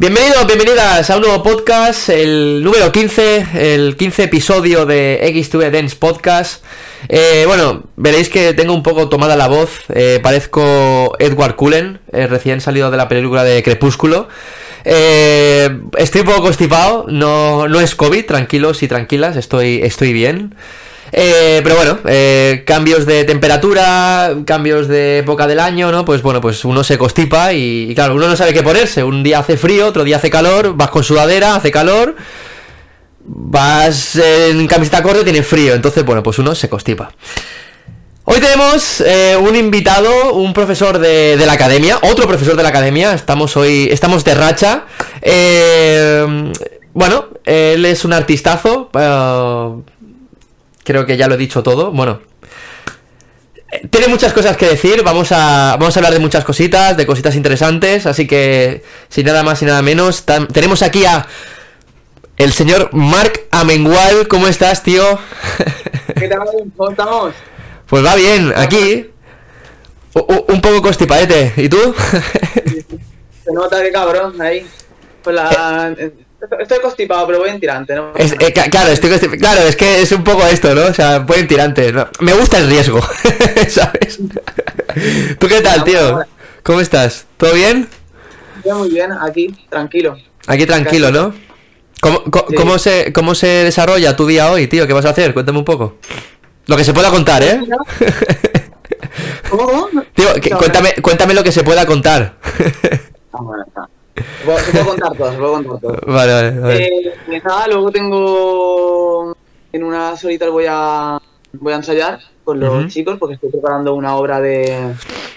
Bienvenidos, bienvenidas a un nuevo podcast, el número 15, el 15 episodio de X2E Dance Podcast. Eh, bueno, veréis que tengo un poco tomada la voz, eh, parezco Edward Cullen, eh, recién salido de la película de Crepúsculo. estoy un poco constipado, no, no es COVID, tranquilos y tranquilas, estoy, estoy bien. Eh, pero bueno, eh, cambios de temperatura, cambios de época del año, ¿no? Pues bueno, pues uno se constipa y, claro, uno no sabe qué ponerse. Un día hace frío, otro día hace calor, vas con sudadera, hace calor, vas en camiseta corta y tiene frío. Entonces, bueno, pues uno se constipa. Hoy tenemos eh, un invitado, un profesor de, la academia, otro profesor de la academia. Estamos hoy, estamos de racha. bueno, él es un artistazo. Creo que ya lo he dicho todo. Bueno, tiene muchas cosas que decir, vamos a, vamos a hablar de muchas cositas, de cositas interesantes, así que sin nada más y nada menos, tenemos aquí a el señor Marc Amengual, ¿cómo estás, tío? ¿Qué tal? ¿Cómo estamos? Pues va bien, aquí un poco constipadete, ¿y tú? Se nota que cabrón, ahí, con la... Estoy constipado, pero voy en tirante, ¿no? Eh, claro, estoy claro, es que es un poco esto, ¿no? O sea, voy en tirante. Me gusta el riesgo, ¿sabes? ¿Tú qué tal, tío? ¿Cómo estás? ¿Todo bien? muy bien, aquí, tranquilo. Aquí tranquilo, ¿no? ¿Cómo, se, ¿Cómo se desarrolla tu día hoy, tío? ¿Qué vas a hacer? Cuéntame un poco. Lo que se pueda contar, ¿eh? ¿Cómo? Tío, cuéntame, cuéntame lo que se pueda contar. Puedo contar todo, se puedo contar todo. Vale, vale. vale. Eh, luego tengo. En unas horitas voy a, voy a ensayar con los chicos porque estoy preparando una obra de,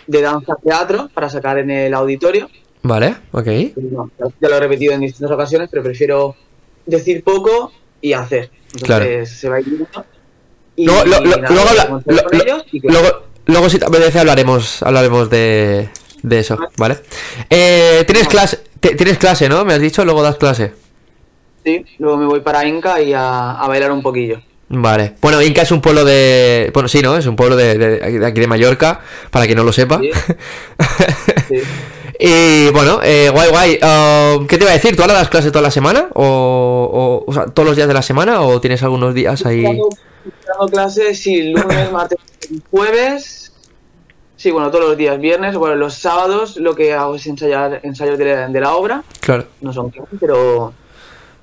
de danza teatro para sacar en el auditorio. Vale, ok. ya lo he repetido en distintas ocasiones, pero prefiero decir poco y hacer. Entonces claro. se va a ir y, luego, lo, luego, luego, luego, si te apetece hablaremos, hablaremos de, de eso, ¿vale? Eh, ¿tienes, clase, tienes clase, ¿no? Me has dicho, luego das clase. Sí, luego me voy para Inca y a, bailar un poquillo. Vale. Bueno, Inca es un pueblo de... Bueno, sí, ¿no? Es un pueblo de, aquí de Mallorca, para quien no lo sepa. Sí. y bueno, eh, guay, guay. Uh, ¿Qué te iba a decir? ¿Tú ahora das clase toda la semana? ¿O, o, sea, todos los días de la semana? ¿O tienes algunos días ahí...? Dando clases, sí, lunes, martes, jueves Sí, bueno, todos los días. Viernes, bueno, los sábados lo que hago es ensayar ensayos de la, obra. Claro. No son clases, pero...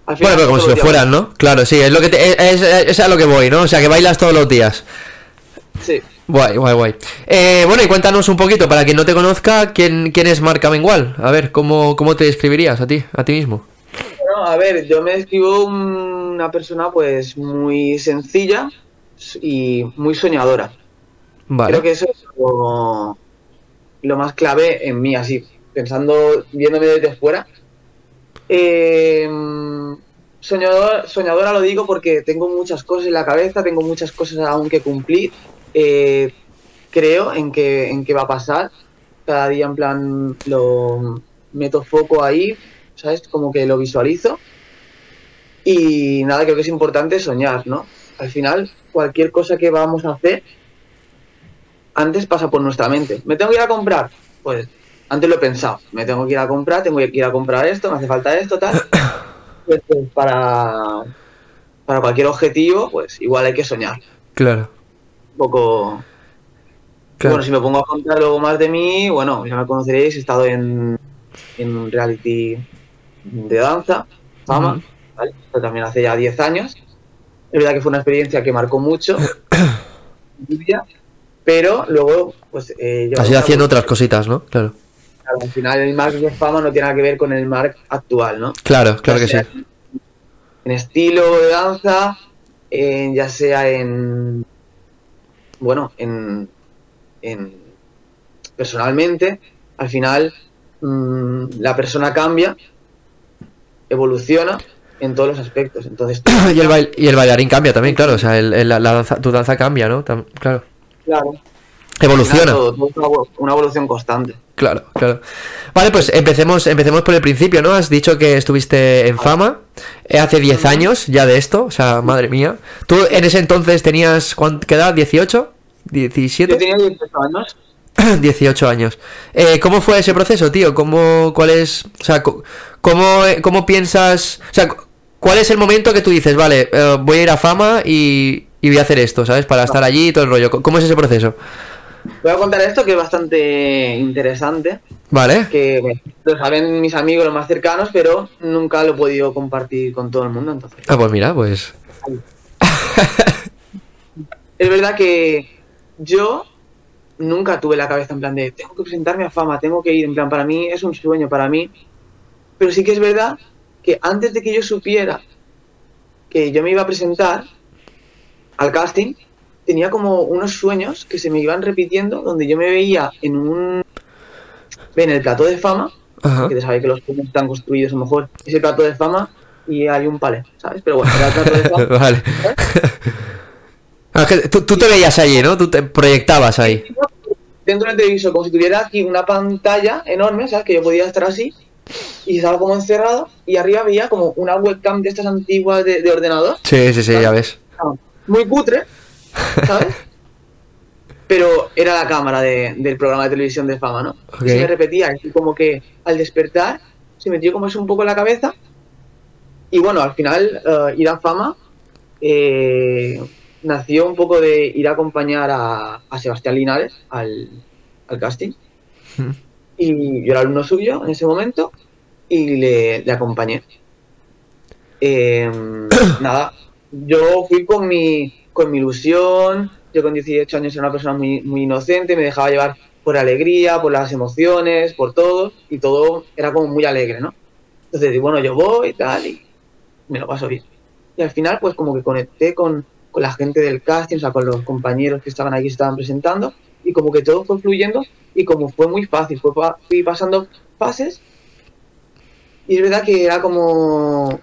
bueno, pero como si lo fueran, ¿no? Claro, sí, es lo que es, es, a lo que voy, ¿no? O sea, que bailas todos los días. Sí. Guay, guay, guay. Eh, bueno, y cuéntanos un poquito, para quien no te conozca, ¿quién, quién es Marc Amengual? A ver, ¿cómo, ¿cómo te describirías a ti, a ti mismo? Bueno, a ver, yo me describo una persona pues muy sencilla y muy soñadora. Creo que eso es lo, más clave en mí, así, pensando, viéndome desde fuera. Eh, soñadora lo digo porque tengo muchas cosas en la cabeza, tengo muchas cosas aún que cumplir. Eh, creo en que, en qué va a pasar. Cada día, en plan, lo meto foco ahí, ¿sabes? Como que lo visualizo. Y nada, creo que es importante soñar, ¿no? Al final, cualquier cosa que vamos a hacer antes pasa por nuestra mente. ¿Me tengo que ir a comprar? Pues antes lo he pensado. Me tengo que ir a comprar, tengo que ir a comprar esto, me hace falta esto, tal. Pues, pues, para, para cualquier objetivo, pues igual hay que soñar. Claro. Un poco... Bueno, si me pongo a contar luego más de mí, bueno, ya me conoceréis, he estado en, en un reality de danza, fama, también hace ya 10 años. Es verdad que fue una experiencia que marcó mucho. pero luego, pues... Eh, Has ido haciendo otras cositas, ¿no? Claro. Al final el Mark de fama no tiene nada que ver con el Mark actual, ¿no? Claro, claro que sí. En estilo de danza, ya sea en... Bueno, en, en personalmente, al final mm, la persona cambia, evoluciona en todos los aspectos. Entonces, y, el y el bailarín cambia también, claro. O sea, la, danza, tu danza cambia, ¿no? claro. Claro. Evoluciona. una evolución constante. Claro, claro. Vale, pues empecemos, empecemos por el principio, ¿no? Has dicho que estuviste en fama eh, hace 10 años ya de esto, o sea, madre mía. ¿Tú en ese entonces tenías, ¿qué edad? ¿18? ¿17? Yo tenía 18 años. 18 años. Eh, ¿Cómo fue ese proceso, tío? ¿Cómo, cuál es, o sea, cómo, eh, cómo piensas, o sea, cu- cuál es el momento que tú dices, vale, eh, voy a ir a fama y, y voy a hacer esto, ¿sabes? Para estar allí y todo el rollo. ¿Cómo es ese proceso? Voy a contar esto que es bastante interesante, Vale. que bueno, lo saben mis amigos los más cercanos, pero nunca lo he podido compartir con todo el mundo, entonces. Ah, pues mira, pues... Es verdad que yo nunca tuve la cabeza en plan de tengo que presentarme a fama, tengo que ir, en plan, para mí es un sueño, para mí. Pero sí que es verdad que antes de que yo supiera que yo me iba a presentar al casting, tenía como unos sueños que se me iban repitiendo, donde yo me veía en un... en el plató de fama, Ajá. que te sabes que los sueños están construidos a lo mejor, ese plato de fama y hay un palé, ¿sabes? Pero bueno, era el plato de fama. vale. Ah, tú, tú te veías allí, ¿no? Tú te proyectabas ahí. dentro del televisor, como si tuviera aquí una pantalla enorme, ¿sabes? Que yo podía estar así y estaba como encerrado y arriba había como una webcam de estas antiguas de, de ordenador, Sí, sí, sí, ya ves. Muy cutre, ¿sabes? Pero era la cámara de- del programa de televisión de fama, ¿no? Ok. Y se me repetía, y como que al despertar se metió como eso un poco en la cabeza y bueno, al final eh, ir a fama eh, nació un poco de ir a acompañar a, a Sebastián Linares al, al casting Mm. y yo era alumno suyo en ese momento y le, le acompañé. Eh, nada, yo fui con mi, con mi ilusión, yo con 18 años era una persona muy, muy inocente, me dejaba llevar por alegría, por las emociones, por todo, y todo era como muy alegre, ¿no? Entonces, bueno, yo voy y tal, y me lo paso bien. Y al final, pues como que conecté con, con la gente del casting, o sea, con los compañeros que estaban aquí, se estaban presentando, y como que todo fue fluyendo, y como fue muy fácil, fue fui pasando fases, y es verdad que era como...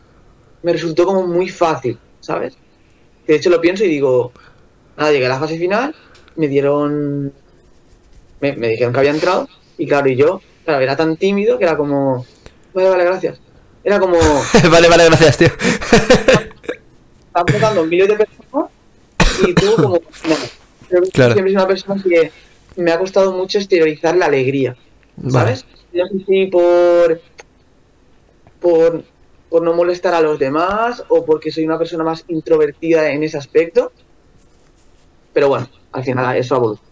Me resultó como muy fácil, ¿sabes? De hecho lo pienso y digo, nada, llegué a la fase final, me dieron... Me, me dijeron que había entrado, y claro, y yo, claro, era tan tímido que era como... Vale, vale, gracias. Era como... vale, vale, gracias, tío. están votando miles de personas y tú como no. Claro. siempre es una persona que me ha costado mucho exteriorizar la alegría Vale. ¿sabes? no sé si por por por no molestar a los demás o porque soy una persona más introvertida en ese aspecto pero bueno al final eso evoluciona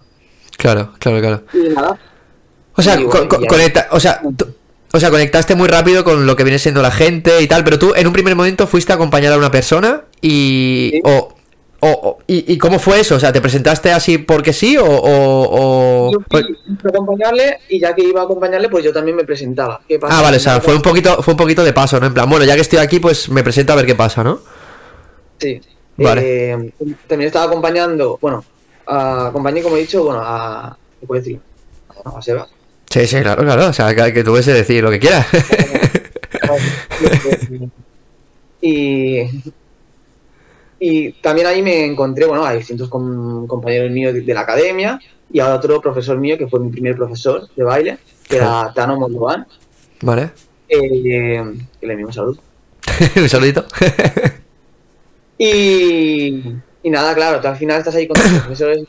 Claro, claro, claro. y nada O sea, Y co- bueno, co- ya. conecta, o sea, o sea, conectaste muy rápido con lo que viene siendo la gente y tal, pero tú en un primer momento fuiste a acompañar a una persona y Sí. o, y, y cómo fue eso, o sea, te presentaste así porque sí o, o- o- yo fui a acompañarle y ya que iba a acompañarle pues yo también me presentaba ¿Qué pasa? ah, vale, o sea, fue un poquito, fue un poquito de paso, ¿no? En plan, bueno, ya que estoy aquí, pues me presento a ver qué pasa, ¿no? Sí. Vale. Eh, también estaba acompañando, bueno, a- acompañé, como he dicho, bueno, a. ¿Qué puedo decir? A, a Sebas. Sí, sí, claro, claro, o sea, que, que tú puedes decir lo que quieras. y. Y también ahí me encontré, bueno, a distintos com- compañeros míos de, de la academia y a otro profesor mío que fue mi primer profesor de baile, que era Tano Moldovan. vale. Eh, que le mismo saludo. un saludito. Y, y nada, claro, tú al final estás ahí con tus profesores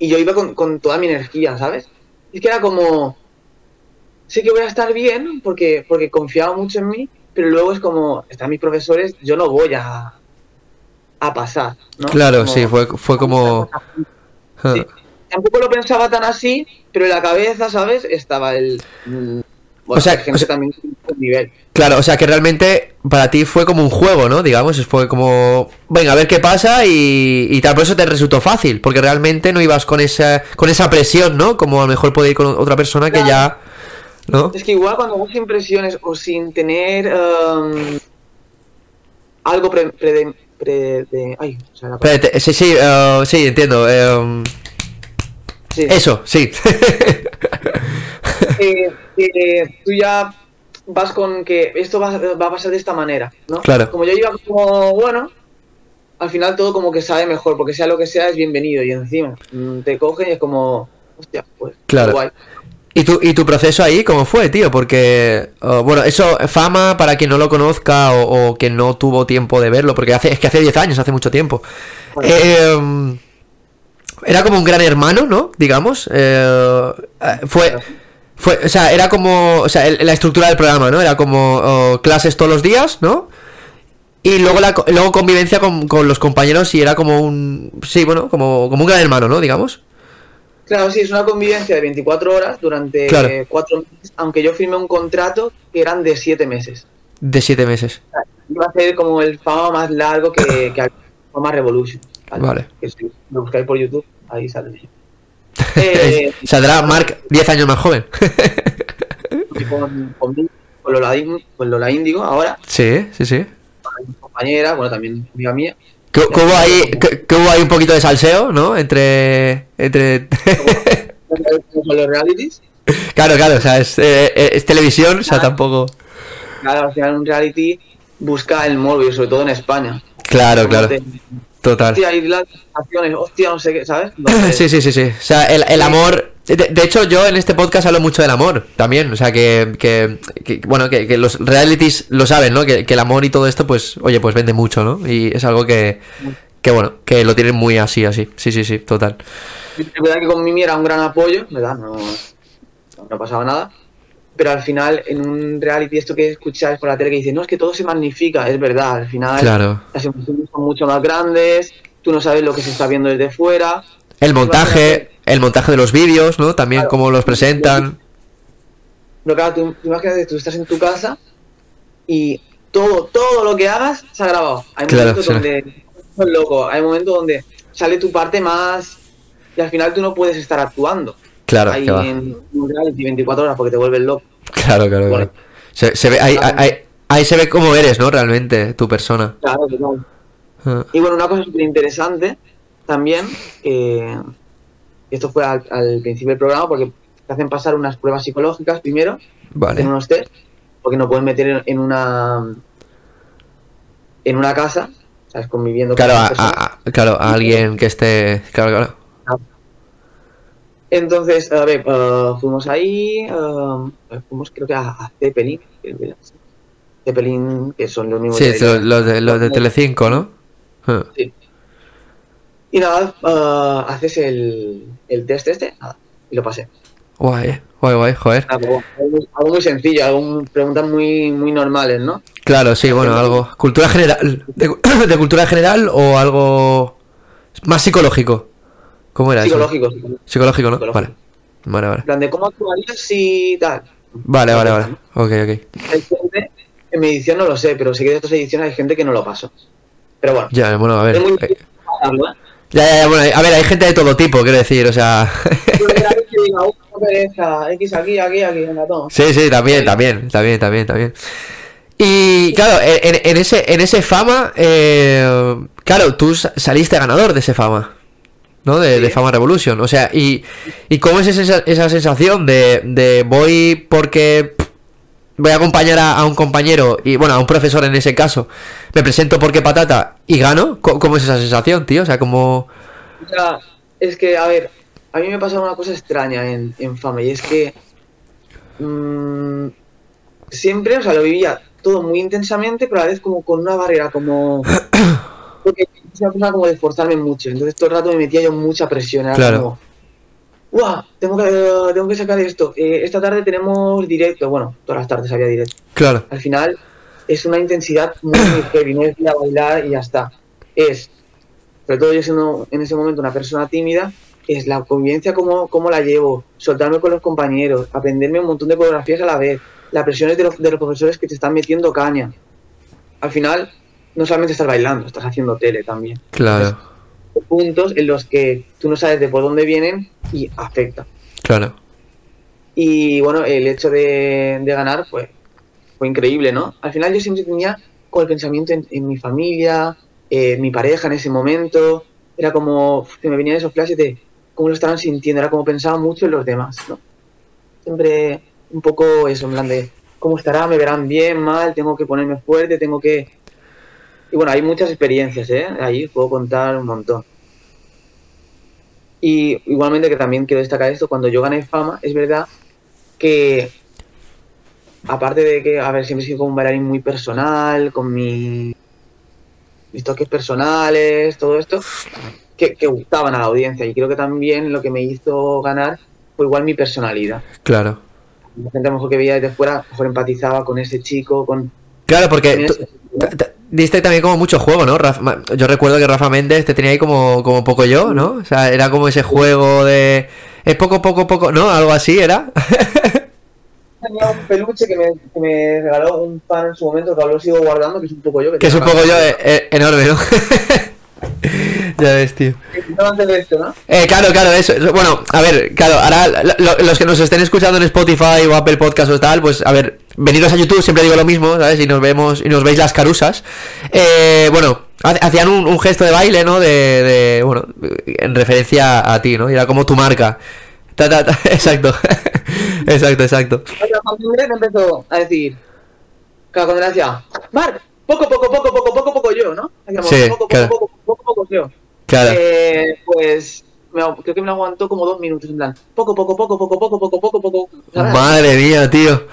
y yo iba con, con toda mi energía, ¿sabes? Es que era como, sé que voy a estar bien porque, porque confiaba mucho en mí, pero luego es como, están mis profesores, yo no voy a, a pasar, ¿no? claro, Como- sí, fue, fue como... Sí. Tampoco lo pensaba tan así, pero en la cabeza, ¿sabes? Estaba el... mm, Bueno, O sea, gente o sea- también nivel. Claro, o sea que realmente para ti fue como un juego, ¿no? Digamos, fue como, venga, a ver qué pasa y, y tal, por eso te resultó fácil, porque realmente no ibas con esa, con esa presión, ¿no? Como a lo mejor puede ir con otra persona que ya, ¿no? Es que igual cuando vas sin impresiones o sin tener em, algo pre, pre, pre- de- ay, o sea, la palabra- Espérate, sí, sí, eh, sí, entiendo. eh, sí, eso, sí. eh, que tú ya vas con que esto va, va a pasar de esta manera, ¿no? Claro. Como yo iba como, bueno, al final todo como que sabe mejor, porque sea lo que sea es bienvenido y encima mm, te cogen y es como, hostia, pues, Claro. guay. ¿Y tu, ¿Y tu proceso ahí cómo fue, tío? Porque, oh, bueno, eso, fama, para quien no lo conozca o, o que no tuvo tiempo de verlo, porque hace, es que hace 10 años, hace mucho tiempo. Bueno. Eh, Era como un gran hermano, ¿no? Digamos. Eh, fue. Fue, o sea, era como, o sea, el- la estructura del programa, ¿no? Era como oh, clases todos los días, ¿no? Y luego la luego convivencia con, con los compañeros y era como un, sí, bueno, como, como un gran hermano, ¿no? Digamos. Claro, sí, es una convivencia de 24 horas durante Claro. cuatro meses, aunque yo firmé un contrato que eran de 7 meses. De siete meses. Iba a ser como el fama más largo que, que Fama Revolution. Vale. Que si lo buscáis por YouTube, ahí sale. Eh, Saldrá Mark 10 años más joven. con, con, con Lola, con Lola Índigo ahora, sí, sí, sí. mi compañera, bueno, también amiga mía. Que, que hubo ahí, que, que hubo ahí un poquito de salseo, ¿no? Entre. entre... Con los realities. claro, claro, o sea, es, eh, eh, es televisión, o sea, tampoco. Claro, al final un reality busca el móvil, sobre todo en España. Claro, claro, te- total. Hostia, y las acciones, hostia, no sé qué, ¿sabes? Sí, sí, sí, sí. O sea, el, el amor. De, de hecho, yo en este podcast hablo mucho del amor también. O sea, que, que, que- bueno, que, que los realities lo saben, ¿no? Que, el amor y todo esto, pues, oye, pues vende mucho, ¿no? Y es algo que, que bueno, que lo tienen muy así, así. Sí, sí, sí, total. Es verdad que con Mimi era un gran apoyo, ¿verdad? No, no pasaba nada. Pero al final, en un reality, esto que escucháis por la tele que dice, no, es que todo se magnifica, es verdad. Al final, Claro. las emociones son mucho más grandes, tú no sabes lo que se está viendo desde fuera. El montaje, el montaje de los vídeos, ¿no? También Claro. cómo los presentan. Pero claro, tú, tú imagínate, tú estás en tu casa y todo, todo lo que hagas se ha grabado. Hay Claro, momentos sí. donde es loco, hay momentos donde sale tu parte más y al final tú no puedes estar actuando. Claro, ahí en reality 24 horas porque te vuelves loco. Claro, claro, Bueno. claro. Se, se ve, ahí, ahí, ahí se ve cómo eres, ¿no? Realmente, tu persona. Claro, claro. Ah, Y bueno, una cosa súper interesante también, que esto fue al, al principio del programa, porque te hacen pasar unas pruebas psicológicas primero, en Vale. unos test, porque no pueden meter en, en una en una casa, ¿sabes? Conviviendo Claro, con a, a- claro, a alguien que esté. Claro, claro. Entonces, a ver, eh, fuimos ahí, eh, fuimos creo que a, a Zeppelin, que Zeppelin, que son los mismos Sí, de- los, de, los de Telecinco, ¿no? Sí. Y nada, eh, haces el, el test este, nada, y lo pasé. Guay, eh, guay, guay, joder. Nada, algo, muy- algo muy sencillo, algo, preguntas muy, muy normales, ¿no? Claro, sí, bueno, algo. ¿Cultura general? ¿De, de cultura general o algo más psicológico? ¿Cómo era eso? Psicológicos. Psicológico, ¿no? Psicológico. Vale. Vale, vale. En plan de cómo actuarías si tal. Vale, vale, vale. Ok, ok. En mi edición no lo sé, pero sé que de otras ediciones hay gente que no lo pasó. Pero bueno, Ya, bueno, a ver. es muy Ya, ya, ya, bueno, a ver, hay gente de todo tipo, quiero decir, o sea. Yo era que diga, "Uh, qué pereza, X aquí, aquí, aquí, venga, toma". Sí, sí, también, también, también, también, también. Y claro, en, ese, en ese fama, eh, claro, tú sa- saliste ganador de ese fama, ¿no? De, de. Fama Revolution. O sea, y, y cómo es esa, esa sensación de, de voy porque voy a acompañar a, a un compañero y, bueno, a un profesor en ese caso, me presento porque patata y gano. ¿Cómo es esa sensación, tío? O sea, como... O sea, es que, a ver, a mí me pasa una cosa extraña en, en Fama y es que mm, siempre, o sea, lo vivía todo muy intensamente, pero a la vez como con una barrera, como... Porque soy una persona como de esforzarme mucho, entonces todo el rato me metía yo mucha presión, era Claro. como... ¡Guau! Tengo que, tengo que sacar esto. Eh, esta tarde tenemos directo. Bueno, todas las tardes había directo. Claro, Al final es una intensidad muy, heavy. No es ir a bailar y ya está. Es, sobre todo yo siendo en ese momento una persona tímida, es la convivencia, cómo, cómo la llevo, soltarme con los compañeros, aprenderme un montón de coreografías a la vez, las presiones de los, de los profesores que te están metiendo caña. Al final, no solamente estás bailando, estás haciendo tele también. claro, Puntos en los que tú no sabes de por dónde vienen y afecta. claro. Y bueno, el hecho de, de ganar pues, fue increíble, ¿no? Al final yo siempre tenía con el pensamiento en, en mi familia, eh, mi pareja en ese momento. Era como que me venían esos flashes de cómo lo estaban sintiendo, era como pensaba mucho en los demás, ¿no? Siempre un poco eso, en plan de cómo estará, me verán bien, mal, tengo que ponerme fuerte, tengo que... Y bueno, hay muchas experiencias, ¿eh? Ahí puedo contar un montón. Y igualmente que también quiero destacar esto, cuando yo gané fama, es verdad que aparte de que, a ver, siempre he sido como un bailarín muy personal, con mi, mis toques personales, todo esto, que, que gustaban a la audiencia. Y creo que también lo que me hizo ganar fue igual mi personalidad. Claro. La gente a lo mejor que veía desde fuera, a lo mejor empatizaba con ese chico, con... Claro, porque tú- diste también como mucho juego, ¿no? Rafa- yo recuerdo que Rafa Méndez te tenía ahí como, como poco yo, ¿no? O sea, era como ese juego de... Es poco, poco, poco, ¿no? Algo así era. Tenía un peluche que me, que me regaló un fan en su momento, que aún lo sigo guardando, que es un poco yo. que es un poco yo eh, eh, enorme, ¿no? ya ves, tío. Eh, claro, claro, eso. eso- Bueno, a ver, claro, ahora lo- lo- los que nos estén escuchando en Spotify o Apple Podcast o tal, pues a ver, veniros a YouTube, siempre digo lo mismo, ¿sabes? Y nos vemos y nos veis las carusas. Eh, bueno, ha- hacían un, un gesto de baile, ¿no? De, de, bueno, en referencia a ti, ¿no? Y era como tu marca. Ta, ta, ta, exacto, exacto, exacto. Me empezó a decir, claro, le decía, Marc, poco, poco, poco, poco, poco, poco yo, ¿no? Sí, poco, poco, claro. poco, poco, poco, yo. Claro. Eh, pues me, creo que me aguantó como dos minutos, en plan, poco, poco, poco, poco, poco, poco, poco, poco. ¿sabes? Madre mía, tío.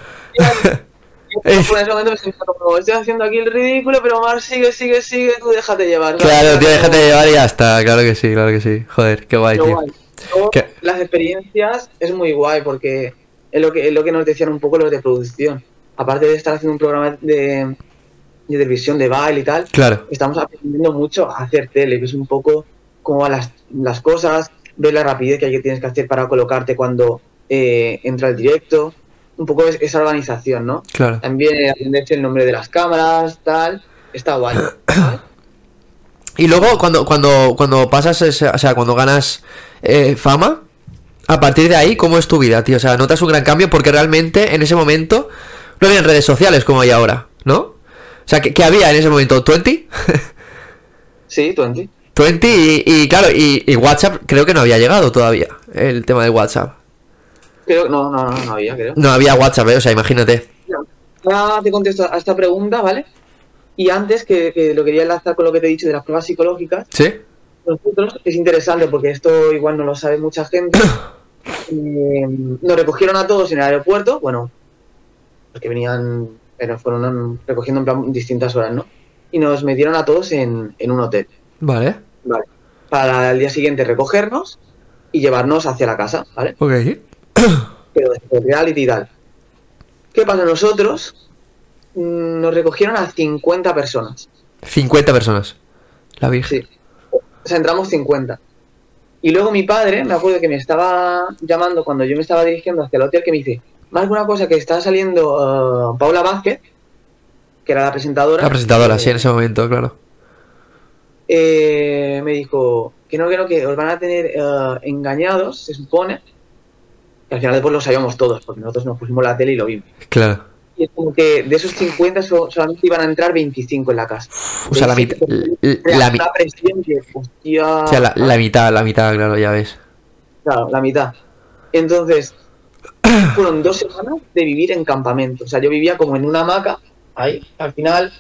Y en ese momento me sentía como, estoy haciendo aquí el ridículo, pero Mar, sigue, sigue, sigue, tú déjate llevar. ¿sabes? Claro, tío, déjate llevar y ya está. Claro que sí, claro que sí. Joder, qué guay, Pero tío. guay. Las experiencias es muy guay porque es lo que es lo que nos decían un poco los de producción. Aparte de estar haciendo un programa de, de televisión, de baile y tal, Claro. estamos aprendiendo mucho a hacer tele, que es un poco cómo van las, las cosas, ver la rapidez que, hay que tienes que hacer para colocarte cuando eh, entra el directo, un poco es- esa organización, ¿no? Claro. También aprenderse el nombre de las cámaras, tal, está guay. Y luego cuando cuando cuando pasas, ese- o sea, cuando ganas eh, fama, a partir de ahí, ¿cómo es tu vida, tío? O sea, notas un gran cambio porque realmente en ese momento no había redes sociales como hay ahora, ¿no? O sea, ¿qué, qué había en ese momento? ¿20? Sí, 20. 20 y, y claro, y, y WhatsApp creo que no había llegado todavía, el tema de WhatsApp. Creo, no, no, no, no había, creo. No había WhatsApp, ¿eh? o sea, imagínate. Ahora te contesto a esta pregunta, ¿vale? Y antes, que, que lo quería enlazar con lo que te he dicho de las pruebas psicológicas, ¿Sí? nosotros, es interesante porque esto igual no lo sabe mucha gente, eh, nos recogieron a todos en el aeropuerto, bueno, los que venían, nos fueron recogiendo en plan distintas horas, ¿no? Y nos metieron a todos en, en un hotel, Vale. ¿vale? Para el día siguiente recogernos y llevarnos hacia la casa, ¿vale? Ok. pero de reality y tal. ¿Qué pasa? Nosotros mm, nos recogieron a 50 personas. 50 personas. La Virgen. Sí. O sea, entramos 50. Y luego mi padre, me acuerdo que me estaba llamando cuando yo me estaba dirigiendo hacia el hotel, que me dice, más una cosa que está saliendo uh, Paula Vázquez, que era la presentadora. La presentadora, eh, sí, en ese momento, claro. eh, me dijo que no, que no, que os van a tener eh, engañados, se supone. Y al final después lo sabíamos todos, porque nosotros nos pusimos la tele y lo vimos. Claro. Y es como que de esos 50 so- solamente iban a entrar 25 en la casa. O sea, la mitad. La, La, mi- presión que, hostia. o sea, la, la mitad, la mitad, claro, ya ves. Claro, la mitad. Entonces, fueron dos semanas de vivir en campamento. O sea, yo vivía como en una hamaca, ahí, al final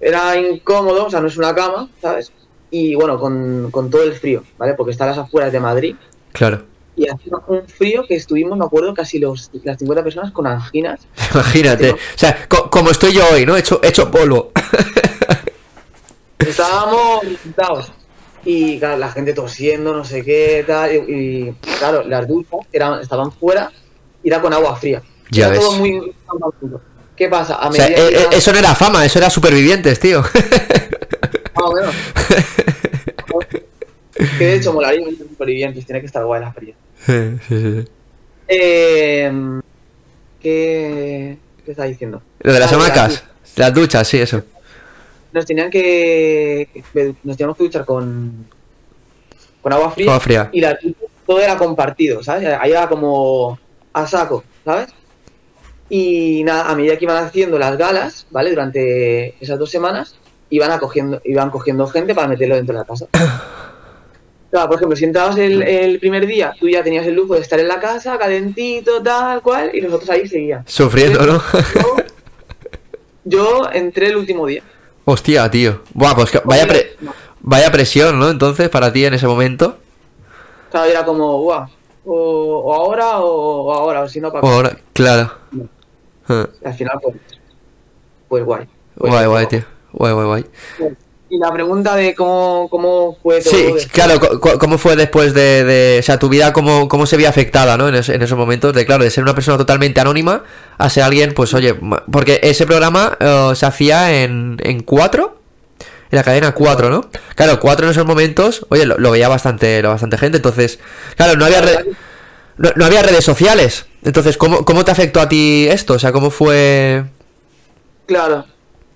era incómodo, o sea, no es una cama, ¿sabes? Y bueno, con, con todo el frío, ¿vale? Porque está a las afueras de Madrid Claro. y hacía un frío que estuvimos, me acuerdo, casi los, las 50 personas con anginas. Imagínate. O sea, co- como estoy yo hoy, ¿no? Hecho, hecho polvo. Estábamos. Y claro, la gente tosiendo, no sé qué, tal. Y, y, claro, las duchas eran, estaban fuera y era con agua fría. Ya era ves. todo muy. ¿Qué pasa? A O sea, medida eh, eh, eso no era fama, eso era supervivientes, tío. Más o menos. que de hecho molaría supervivientes, tiene que estar guay la experiencia. sí, sí, sí. Eh, ¿qué, ¿Qué está diciendo? Lo de las Ah, hamacas. Las duchas, sí, eso. Nos tenían que. Nos teníamos que duchar con. con agua fría. Agua fría. y la, todo era compartido, ¿sabes? Ahí era como a saco, ¿sabes? Y nada, a medida que iban haciendo las galas, ¿vale? Durante esas dos semanas, iban, acogiendo, iban cogiendo gente para meterlo dentro de la casa. Claro, por ejemplo, si entrabas el, el primer día, tú ya tenías el lujo de estar en la casa, calentito, tal cual, y nosotros ahí seguíamos. Sufriendo, ¿no? Yo, yo entré el último día. Hostia, tío. Buah, pues que- vaya, pre- vaya presión, ¿no? Entonces, para ti en ese momento. Claro, era como, guau, o, o ahora o, o ahora, o si no, para O ahora, claro. Ah, Al final, pues, pues guay. Pues, Guay, guay, tío. Guay, guay, guay. Y la pregunta de cómo, cómo fue todo. Sí, después. claro, ¿cómo fue después de, de- o sea, tu vida, cómo, cómo se vio afectada, ¿no? En, es- en esos momentos de, claro, de ser una persona totalmente anónima a ser alguien, pues, oye, porque ese programa eh, se hacía en, en cuatro, en la cadena 4, ¿no? Claro, 4 en esos momentos, oye, lo, lo veía bastante, lo bastante gente, entonces, claro, no había, re- no, no había redes sociales, entonces, ¿cómo, ¿cómo te afectó a ti esto? O sea, ¿cómo fue...? Claro,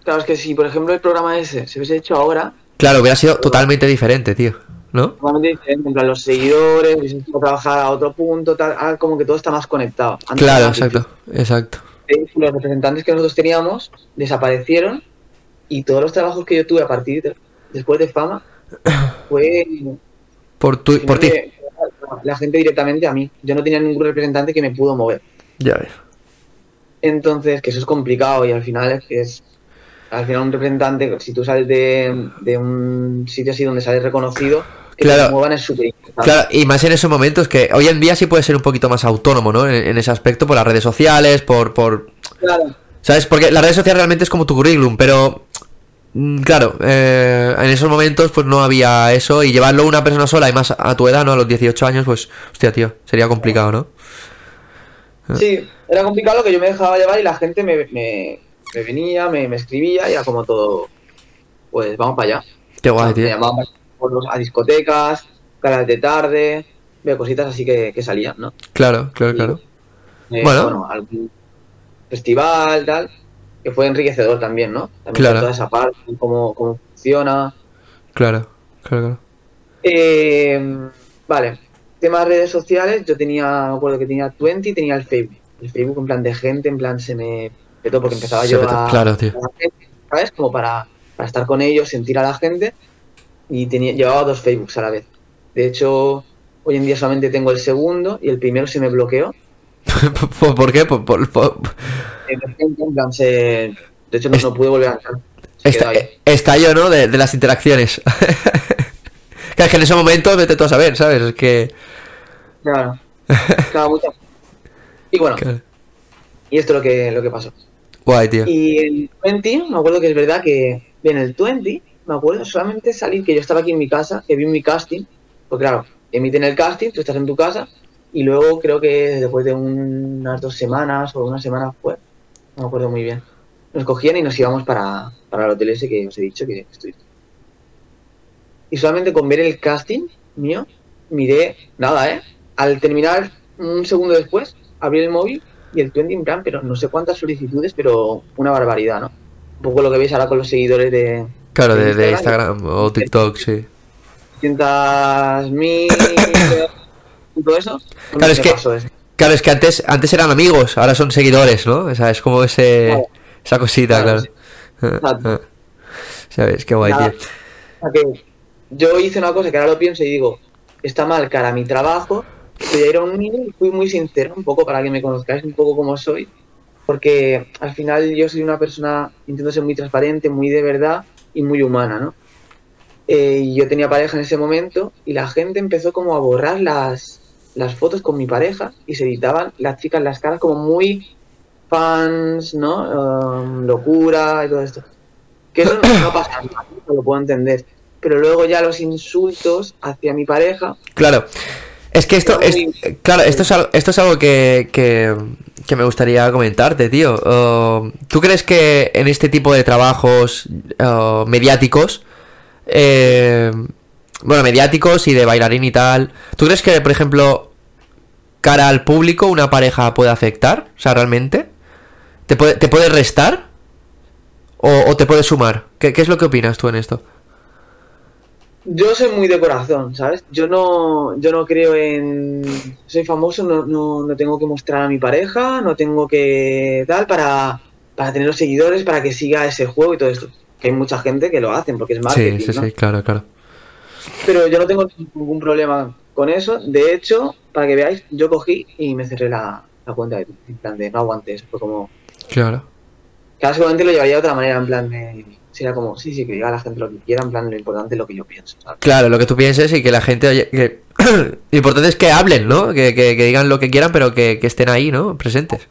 claro, es que si por ejemplo el programa ese se hubiese hecho ahora, Claro, hubiera sido totalmente diferente, tío, ¿no? totalmente diferente, en plan los seguidores, hubiesen trabajar a otro punto, tal, ahora como que todo está más conectado. Antes Claro, exacto, exacto. Los representantes que nosotros teníamos desaparecieron y todos los trabajos que yo tuve a partir de, después de fama fue Por, tu, por ti. la gente directamente a mí. Yo no tenía ningún representante que me pudo mover. Ya ves. Entonces, que eso es complicado y al final es que es. Al final, un representante, si tú sales de, de un sitio así donde sales reconocido, que Claro. te muevan es súper importante. Claro, y más en esos momentos que hoy en día sí puede ser un poquito más autónomo, ¿no? En, en ese aspecto, por las redes sociales, por, por... Claro, ¿Sabes? Porque las redes sociales realmente es como tu currículum, pero... mm, Claro, eh, en esos momentos pues no había eso y llevarlo una persona sola y más a tu edad, ¿no? A los 18 años, pues, hostia, tío, sería complicado, ¿no? Sí, era complicado lo que yo me dejaba llevar y la gente me, me, me venía, me, me escribía y era como todo, pues vamos para allá. Qué guay, me tío. llamaban por los- a discotecas, caras de tarde, veo cositas así que, que salían, ¿no? Claro, claro, claro. Eh, Bueno. algún festival, tal, que fue enriquecedor también, ¿no? También Claro. toda esa parte, cómo, cómo funciona. Claro, claro, claro. Eh, vale, temas redes sociales, yo tenía, me acuerdo que tenía 20 y tenía el Facebook. El Facebook en plan de gente, en plan se me petó porque empezaba yo a, claro, tío. a gente, ¿sabes? Como para, para estar con ellos, sentir a la gente y tenía, llevaba dos Facebooks a la vez. De hecho, hoy en día solamente tengo el segundo y el primero se me bloqueó. ¿Por, qué? Por, por- por- Eh, de hecho, no, no pude volver a entrar. Quedó ahí. estallo, ¿no? De, de las interacciones. Claro, es que en ese momento vete tú a saber, ¿sabes? Es que... Claro. Claro, mucha- Y bueno, Claro. y esto es lo que, lo que pasó. Y el 20, me acuerdo que es verdad que en el 20, me acuerdo solamente salir, que yo estaba aquí en mi casa, que vi mi casting, pues claro, emiten el casting, tú estás en tu casa, y luego creo que después de unas dos semanas o una semana fue, no me acuerdo muy bien, nos cogían y nos íbamos para, para el hotel ese que os he dicho que estoy. Y solamente con ver el casting mío, miré, nada, ¿eh? Al terminar un segundo después, abrí el móvil y el 20 en plan, pero no sé cuántas solicitudes, pero una barbaridad, ¿no? Un poco lo que veis ahora con los seguidores de Claro, de, de Instagram. Instagram o TikTok, sí. 200.000 y todo eso. pues Claro, es me que- eso. Claro, es que antes, antes eran amigos, ahora son seguidores, ¿no? O sea, es como ese, Claro. esa cosita, Claro, claro. Exacto. ¿Sabes? Qué guay, tío. Yo hice una cosa que ahora lo pienso y digo, está mal cara mi trabajo, pero un niño fui muy sincero, un poco para que me conozcáis un poco como soy, porque al final yo soy una persona, intento ser muy transparente, muy de verdad y muy humana, ¿no? Eh, yo tenía pareja en ese momento y la gente empezó como a borrar las, las fotos con mi pareja y se editaban las chicas las caras como muy fans, ¿no? Um, locura y todo esto. Que eso no, no pasa nada, ¿no? lo puedo entender. Pero luego ya los insultos hacia mi pareja, Claro. Es que esto es, claro, esto es algo, esto es algo que, que, que me gustaría comentarte, tío. Uh, ¿Tú crees que en este tipo de trabajos uh, mediáticos, eh, bueno, mediáticos y de bailarín y tal, ¿tú crees que, por ejemplo, cara al público una pareja puede afectar? O sea, realmente, ¿te puede, te puede restar? ¿O, o te puede sumar? ¿Qué, ¿Qué es lo que opinas tú en esto? Yo soy muy de corazón, ¿sabes? Yo no, yo no creo en soy famoso, no, no, no tengo que mostrar a mi pareja, no tengo que tal para, para tener los seguidores, para que siga ese juego y todo esto. Que hay mucha gente que lo hacen porque es marketing, Sí, sí, ¿no? sí, claro, claro. Pero yo no tengo ningún problema con eso. De hecho, para que veáis, yo cogí y me cerré la, la cuenta de en plan de no aguantes. Fue como. Claro. Claro, seguramente lo llevaría de otra manera, en plan de. Sería como, sí, sí, que diga la gente lo que quiera, en plan, lo importante es lo que yo pienso, ¿sabes? Claro, lo que tú pienses y que la gente, oye, que lo importante es que hablen, ¿no? Que, que- que digan lo que quieran, pero que, que estén ahí, ¿no? Presentes.